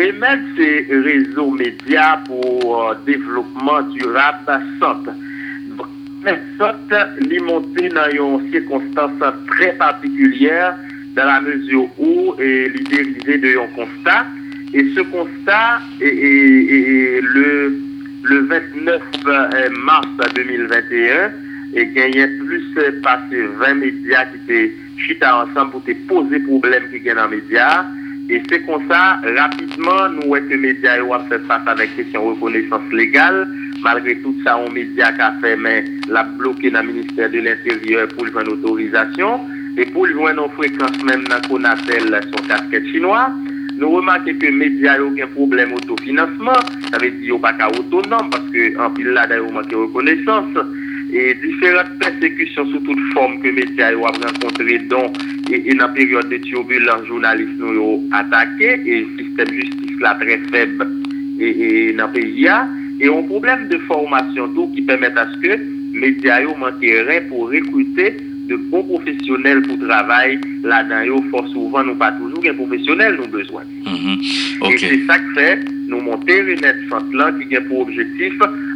remettre ces réseaux médias pour développement durable santé. SOT li monté dans une circonstance très particulière dans la mesure où il dérivé de un constat. Et ce constat est, le, le 29 mars 2021 et gagné plus passé 20 médias qui étaient chutés ensemble pour te poser problème qui gagnent dans les médias et c'est comme ça rapidement nous que les médias ont fait face avec question reconnaissance légale malgré tout ça, on média qui a fait, mais l'a bloqué dans le ministère de l'Intérieur pour le une autorisation. Et pour le joindre nos fréquences même dans qu'on appelle son casquette chinois, nous remarquons que les médias ont un problème d'autofinancement. Ça veut dire qu'ils pas autonome parce qu'en pile là, d'ailleurs, manque reconnaissance. Et différentes persécutions sous toute forme que les médias ont rencontrées, dont et, dans la période de turbulence, les journalistes nous ont attaqué et le système de justice là très faible et, dans le pays. Et un problème de formation tout qui permet à ce que les médias manqueraient pour recruter de bons professionnels pour travailler là-dedans. Fort souvent, nous pas toujours des professionnels nous besoin. Mm-hmm. Et c'est ça que fait nous monter une centre qui a pour objectif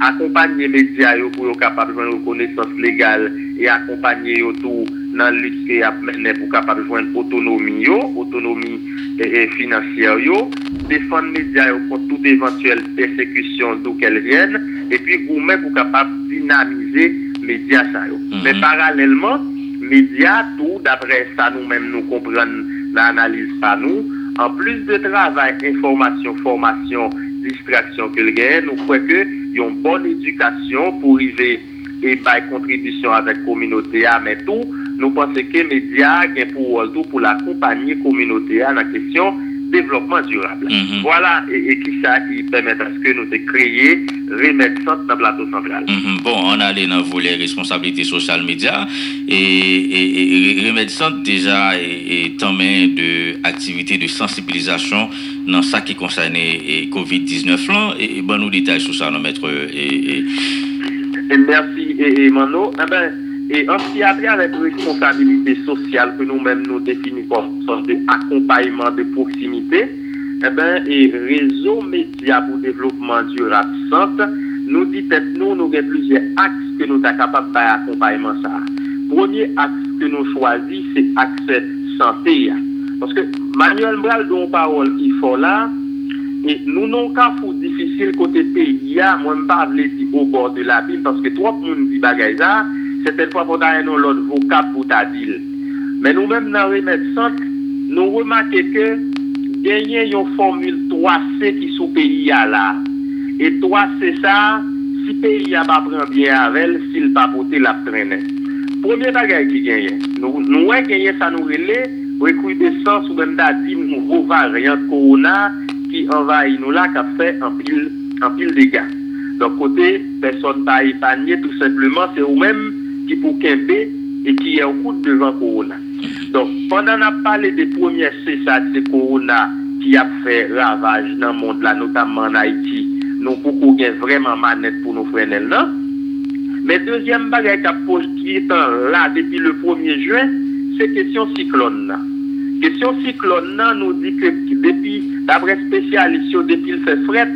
accompagner les médias pour être capables de reconnaissance légale et accompagner autour dans la lutte qui a pour capable de joindre autonomie, autonomie financière, défendre les médias contre toute éventuelle persécution d'où qu'elle vienne, et puis vous-même pour capable dynamiser les médias. Mhm. Mais parallèlement, médias, tout, d'après ça, nous-mêmes, nous comprenons l'analyse par nous, en plus de travail, information, formation, distraction que le nous croyons qu'il y a une bonne éducation pour arriver et par contribution avec la communauté, mais tout, nous pensons que les médias ont pour tout pour l'accompagner communauté dans la question développement durable. Mhm. Voilà, et, qui ça qui permet à ce que nous de créer, remettre dans le plateau central. Mhm. Bon, on a allé dans volet responsabilité sociale média et, et, remettre déjà est en main de de sensibilisation dans ça qui concerne COVID-19 là et, bon nous détails sur ça, nous mettre et, merci et, Mano. Eh ben, et en psychiatrie avec responsabilité sociale que nous-mêmes nous définissons comme sorte d'accompagnement de proximité, eh ben, et réseau média pour développement durable santé, nous dit nous, nous avons plusieurs axes que nous sommes capables d'accompagnement ça. Premier axe que nous choisissons, c'est l'axe santé. Parce que Manuel Bral, dont parole qu'il faut là, et nous n'avons qu'un fou difisil kote peyi ya, mwen pa vle di bo bor de la bil, paske trop moun di bagay za, se tel pa pou ta yon nou lot vokap pou ta dil. Men nou men nan remet sant, nou remake ke genyen yon formule 3C ki sou peyi ya la. E 3C sa, si peyi ya pa pren bien avel, sil pa pote la prenen. Premier bagay ki genyen, nou, nou wè genyen sa nou rele, wè kouy de sens ou gen da di nou vova reyant korona, envahit nous là, qui a fait un pile, un pile dégâts. Donc, côté, personne pas épargné, tout simplement, c'est vous-même qui pour Kembe et qui est en route devant Corona. Donc, pendant qu'on a parlé des premiers CSA de Corona qui a fait ravage dans le monde, là, notamment en Haïti, nous beaucoup vraiment manette pour nous freiner là. Mais deuxième bagage qui est là depuis le 1er juin, c'est question Question cyclone nous dit que depuis, d'après spécialistes, depuis le fait fret,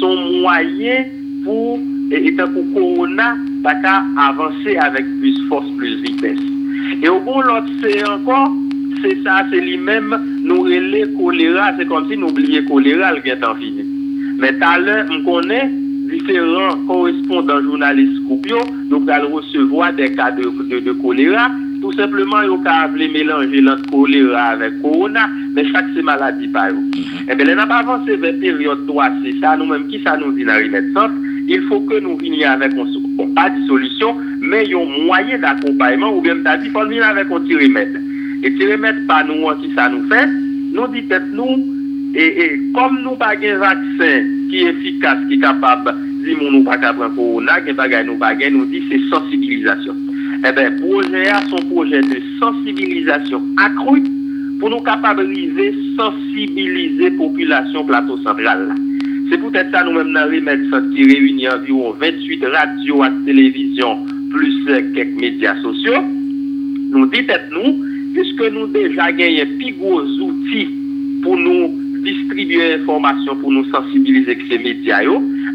son moyen pour, étant pour Corona, qu'à avancer avec plus force, plus vitesse. Et au bout, l'autre, c'est encore, c'est ça, c'est lui-même, nous relais choléra, c'est comme si nous oublions choléra, le temps fini. Mais tout à l'heure, on connaît différents correspondants journalistes Scoopio, nous allons recevoir des cas de, choléra, tout simplement, ils ont mélanger l'autre choléra avec corona, mais chaque c'est maladie par eux. Mm-hmm. Eh bien, on pas avancé vers période 3, c'est ça, nous-mêmes, qui ça nous dit dans les il faut que nous venions avec pas de solution, mais il y a un moyen d'accompagnement ou bien il faut venir avec un petit remède. Et petit remède, pas nous, qui ça nous fait, nous dit peut nous, et, comme nous pas un vaccin qui est efficace, qui est capable, si nous pas capable corona, nous pas nous dit c'est sensibilisation. Eh bien, projet A, son projet de sensibilisation accrue pour nous capabiliser, sensibiliser la population plateau central. C'est peut-être ça nous-mêmes dans Remède qui réunit environ 28 radios et télévisions plus quelques médias sociaux. Nous dites nous, puisque nous déjà gagné plus gros outils pour nous distribuer information pour nous sensibiliser avec ces médias,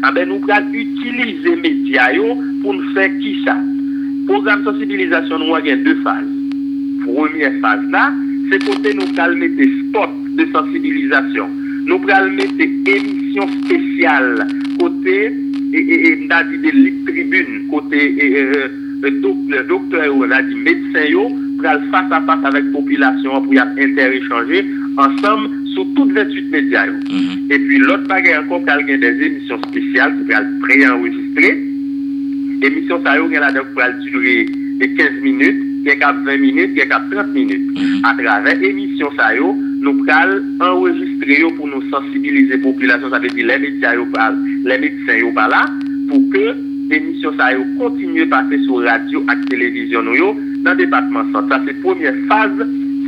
ah ben, nous allons utiliser les médias pour nous faire qui ça? Programme de sensibilisation, nous avons deux phases. Première phase là, c'est côté nous allons mettre spot de sensibilisation. Nous allons mettre émission spéciale côté et, et, et, de tribune côté euh, docteur, docteur ou dit médecin pour face à face avec la population pour y interéchanger ensemble sur toutes 28 médias. Et puis l'autre bagage encore, il y a des émissions spéciales qui emisyon sa mm-hmm. yo gen la dek pou al dure de 15 minute, gen kap 20 minute, gen kap 30 minute. Mm -hmm. A travè emisyon sa yo, nou pral enregistre yo pou nou sensibilize populasyon, sa ve di le medisyen yo pal, le medisyen yo pala, pou ke emisyon sa yo kontinye pase sou radio ak televizyon nou yo nan depatman sa. Sa se premier faz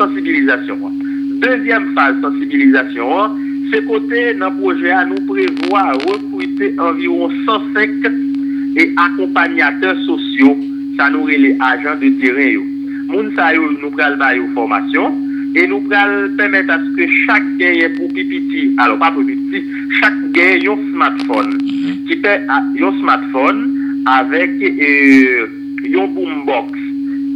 sensibilizasyon an. Dezyem faz sensibilizasyon an, se kote nan proje an nou prevoa rekwite environ 105 et accompagnateurs sociaux, ça nous les agents de terrain. Moun ça nous prenons une formation et nous allons permettre à ce que chaque gagne pour pipiti, alors pas pour pipiti, chaque gagne un smartphone, mhm. qui fait un smartphone avec euh, un boombox,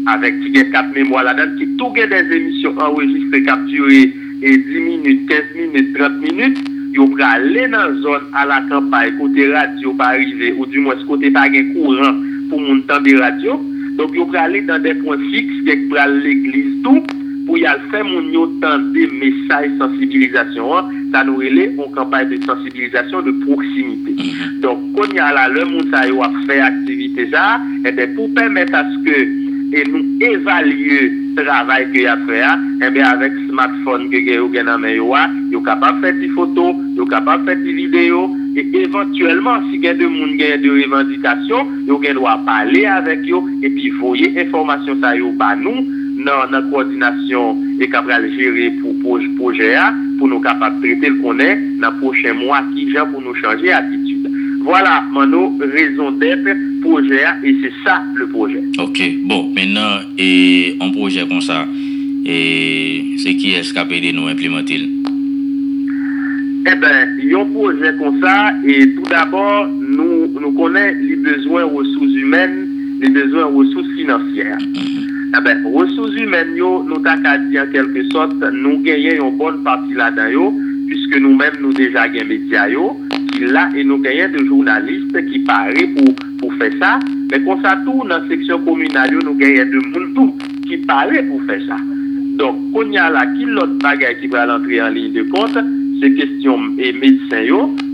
avec qui a quatre mémoires là-dedans, qui tout des émissions enregistrées, capturées, et 10 minutes, 15 minutes, 30 minutes, yo prale nan zon a la kampay kote radyo pa arrive ou di mwes kote pa gen kouran pou moun tan de radyo donk yo prale nan de pon fix dek prale l'eglis tou pou yal fè moun yo tan de mesaj sensibilizasyon an sa nou rele on kampay de sensibilizasyon de proksimite mm-hmm. donk kon yal la le moun sa yo a fè aktivite sa eh ete pou pèmèt aske e nou evalye travay ke ya fè a ebe eh avèk smartphone ge gen yo gen nan men yo a, yo kapap fet di foto, yo kapap fet di video, e eventuelman si gen de moun gen de revendikasyon, yo gen do a pale avek yo, e pi voye informasyon sa yo ba nou, nan nan koordinasyon e kapral jere pou poj proje a, pou nou kapap trete l konen nan pochen mwa ki jan pou nou chanje atitude. Voilà, man nou rezon dep proje a, e se sa le proje. Ok, bon, menan, e an proje kon sa, e se ki eskape de nou implementil? E eh ben, yon proje kon sa, e tout d'abord nou, nou konen li bezwen resous humen, li bezwen resous financier. E mm-hmm. eh ben, resous humen yo, nou tak a di an kelke sot, nou genyen yon bon parti la dan yo, puisque nou men nou deja gen media yo, ki la e nou genyen de jounaliste ki pare pou, pou fe sa, men kon sa tou nan seksyon komunal yo nou genyen de moun tou ki pare pou fe sa. Donc, il y a là, qui l'autre bagage qui va l'entrer en ligne de compte, c'est question et médecins.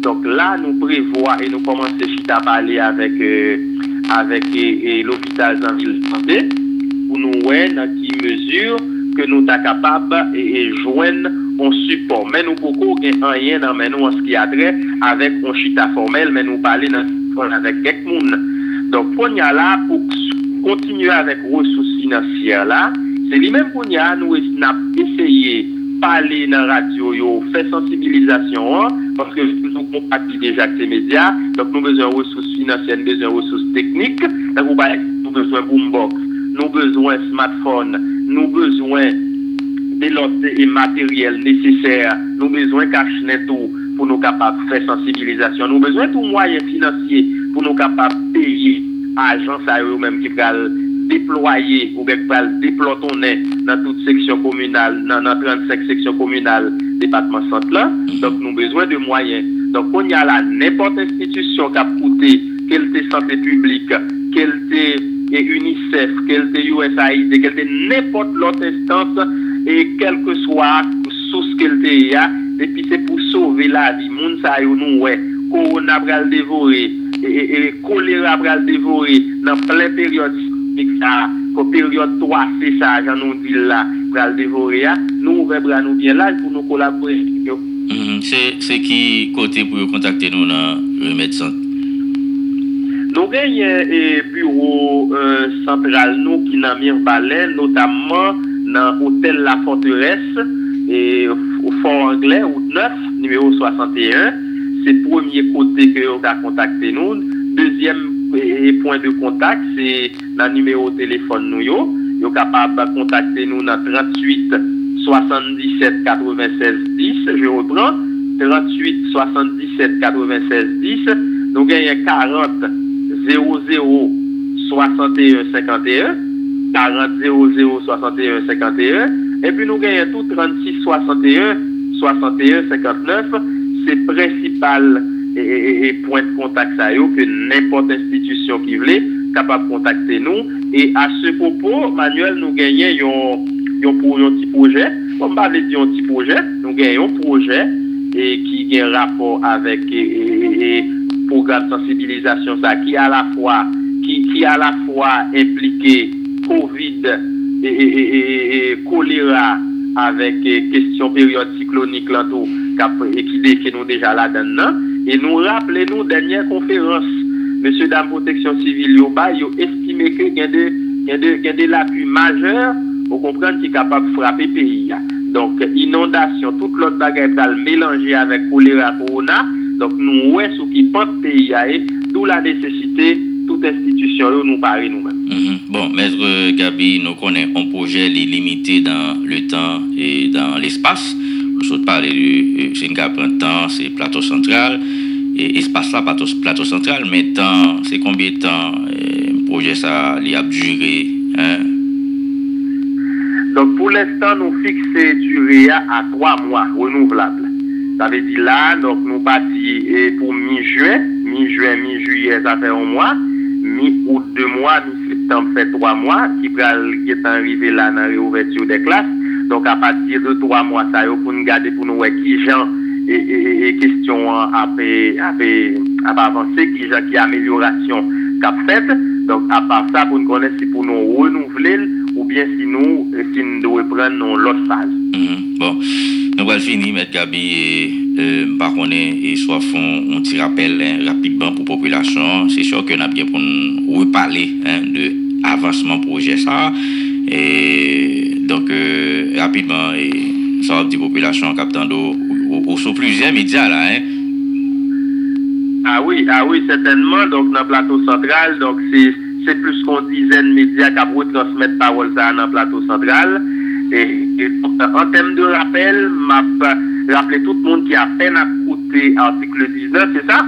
Donc là, nous prévoyons et nous commençons à parler avec, euh, avec l'hôpital en ville santé pour nous voir dans quelle mesure que nous sommes capables de joindre un support. Mais nous pouvons rien dans nous en ce qui a trait avec un chita formel, mais nous parler avec quelqu'un. Donc, pour là, pour continuer avec ressources financières là, Se li menm koun ya nou es nap eseye pale nan radyo yo, fe sensibilizasyon an, paske nou kon pati deja ak se media, donk nou bezwen resous finansyen, bezwen resous teknik, nou bezwen boombox, nou bezwen smartphone, nou bezwen delote e materyel neseser, nou bezwen kache neto pou nou kapap fe sensibilizasyon, nou bezwen tou mwayen finansye pou nou kapap peye ajan sa yo menm ki pral déployer ou bien déployer dans toute section communale, dans, 35 sections communales département centre là. Donc, nous avons besoin de moyens. Donc, on y a là n'importe institution qui a coûté, quelle était santé publique, quelle était UNICEF, quelle était USAID, quelle était n'importe l'autre instance, et quel que soit source qu'elle était, et puis c'est pour sauver la vie. Moun sa yo nous ouais, corona le dévorer, et, et choléra le dévorer dans plein période spesifik sa, ko peryode 3C sa jan nou di la pral devore ya, nou ouve bra nou bien laj pou nou kolabore yo. Mm -hmm. se, se ki kote pou yo kontakte nou nan remet sant? Nou genye e bureau euh, sentral nou ki nan Mirbalè, notamman nan Hotel La Forteresse, e, ou Fort Anglais, ou 9, numero 61. Se premier kote ki yo ta kontakte nou. Dezyem e, point de kontak, se le numéro de téléphone nous yo. Yo capable de contacter nous dans 38 77 96 10. Je reprends. 38 77 96 10. Nous gagnons 40 00 61 51. 40 00 61 51. Et puis nous gagnons tout 36 61 61 59. C'est principal et, point de contact ça que n'importe institution qui kapap kontakte nou. E a se popo, Manuel nou genyen yon, yon, pou, yon ti proje. Bon, Mwen pa vle di yon ti proje, nou genyen yon proje e, ki gen rapor avèk e e, e, e, program sensibilizasyon sa ki a la fwa, ki, ki a la fwa implike COVID e, e kolera avèk kestyon peryode siklonik lantou ki deke nou deja la den nan. E nou rappele nou denyen konferans Monsieur Dame Protection Civile, yo ba, yo estimé que y a des, y des lacunes majeures, vous comprenez, qui est capable de frapper le pays. Donc, inondation, toute l'autre bagarre mélangée avec choléra corona. Donc, nous, ouais, ce qui le pays, d'où la nécessité, toute institution, nous parler nous-mêmes. Mhm. Bon, Maître Gabi, nous connaissons un projet limité dans le temps et dans l'espace. Nous avons parlé du Singapour Printemps, c'est plateau central E, espasa plato sentral, men tan, se konbye tan euh, proje sa li ap jure? Don pou l'estan nou fikse jure a 3 mwa renouvelable. Sa ve di la, nou pati pou mi-juen, mi-juen, mi-juye, sa fe 1 mwa, mi-out 2 mwa, mi-septembre fe 3 mwa, ki pral getan rive la nan reouverture de klas. Donk a pati de 3 mwa sa yo pou nou gade pou nou weki jan E, e, e, e kestyon ap avanse ki ja ki ameliorasyon kap fet, donk ap par sa pou nou konen si pou nou renouvelen ou bien si nou, si nou do repren nou lot faz. Mm -hmm. Bon, nou wèl fini, Mèd Gabi, euh, par konen, e so fon, on ti rappel rapidman pou populasyon, se syo ke nan bien pou nou repale de avansman proje sa, e donk euh, rapidman, e sa wap di populasyon kap tan do sur plusieurs médias là, hein? Ah oui, ah oui, certainement. Donc, dans le plateau central, donc c'est plus qu'une dizaine de médias qui ont transmettre parole ça dans le plateau central. Et, en termes de rappel, m'a rappelé tout le monde qui a peine à écouter l'article 19, c'est ça?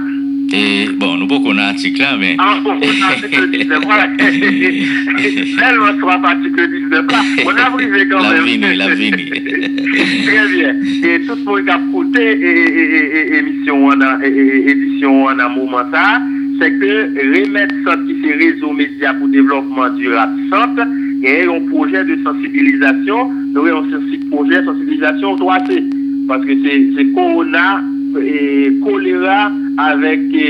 Et bon, nous beaucoup article là, mais. Ah, bon, article 19, voilà. Tellement soit article 19 là. On a brisé quand même. La la vie. Très bien. Et tout le monde qui a écouté émission en édition en un moment ça, c'est que remettre ça qui c'est réseau média pour développement durable centre, et un projet de sensibilisation, nous avons un projet de sensibilisation 3C. Parce que c'est Corona E kolera avèk e,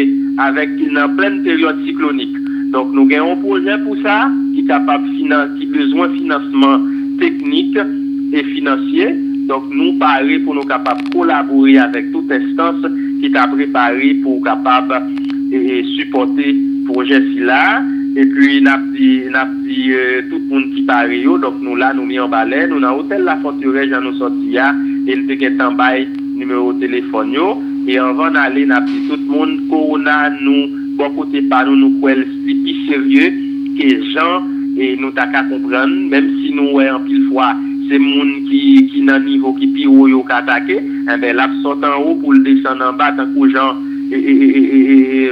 nan plèn peryode siklonik. Donk nou gen yon proje pou sa ki kapap finan, ki bezwen financeman teknik e finansye. Donk nou pare pou nou kapap kolabori avèk tout estans ki ta prepari pou kapap e, e supporte proje si la. E pi nap di, nap di euh, tout moun ki pare yo, dok nou la nou mi an bale, nou nan hotel la fonturej an nou soti ya, el peke tambay numéro de téléphone et avant d'aller n'a tout le monde corona nous bon côté par nous nous quoi plus sérieux que gens et nous t'a qu'à comprendre même si nous ouais en pile fois c'est monde qui qui dans niveau qui pire yo attaquer eh ben là sort en haut pour le descendre en bas tant que gens et et et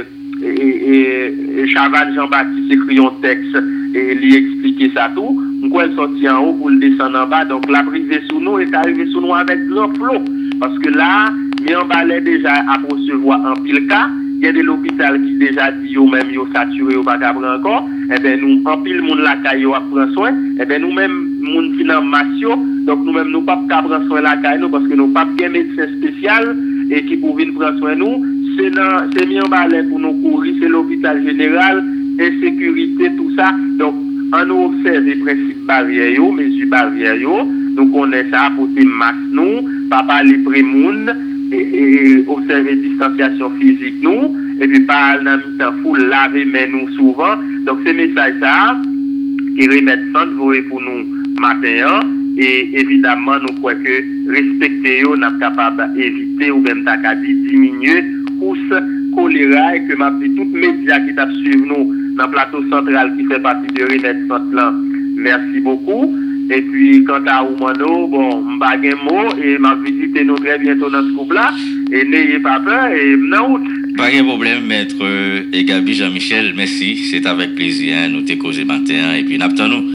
et Chaval Jean-Baptiste écrit un texte et lui expliquer ça tout. Moi, elle sorti en haut pour le descendre en bas. Donc, la brisée sous nous est arrivée sous nous avec grand flot. Parce que là, en balai déjà à recevoir en pile cas. Il y a de l'hôpital qui déjà dit eux même yo saturé ou pas encore. Eh bien, nous, en pile monde la caille à prendre soin. Eh bien, nous-mêmes, monde donc nous-mêmes, nous pas prendre soin la caille parce que nous pas bien médecin spécial et qui pour prendre soin nous. C'est mis en pour nous courir, c'est l'hôpital général, insécurité, tout ça. Donc, on observe les principes barrières, mesures barrières, nous connaissons ça, porter masque nous, pas parler monde, et, observer distanciation physique nous, et puis pas dans le temps fou laver mais nous souvent. Donc c'est message ça qui remettent ça pour nous matin hein. et évidemment nous croyons que respecter nous sommes capables d'éviter ou même diminuer pousse choléra et que m'a dit les médias qui t'a suivi nous dans le plateau central qui fait partie de centre là. Merci beaucoup. Et puis, quant à Oumano, bon, m'a mot et m'a visité nous très bientôt dans ce couple-là. Et n'ayez pas peur et non Pas de problème, maître et Gabi Jean-Michel, merci. C'est avec plaisir. Hein, nous causé matin et puis nous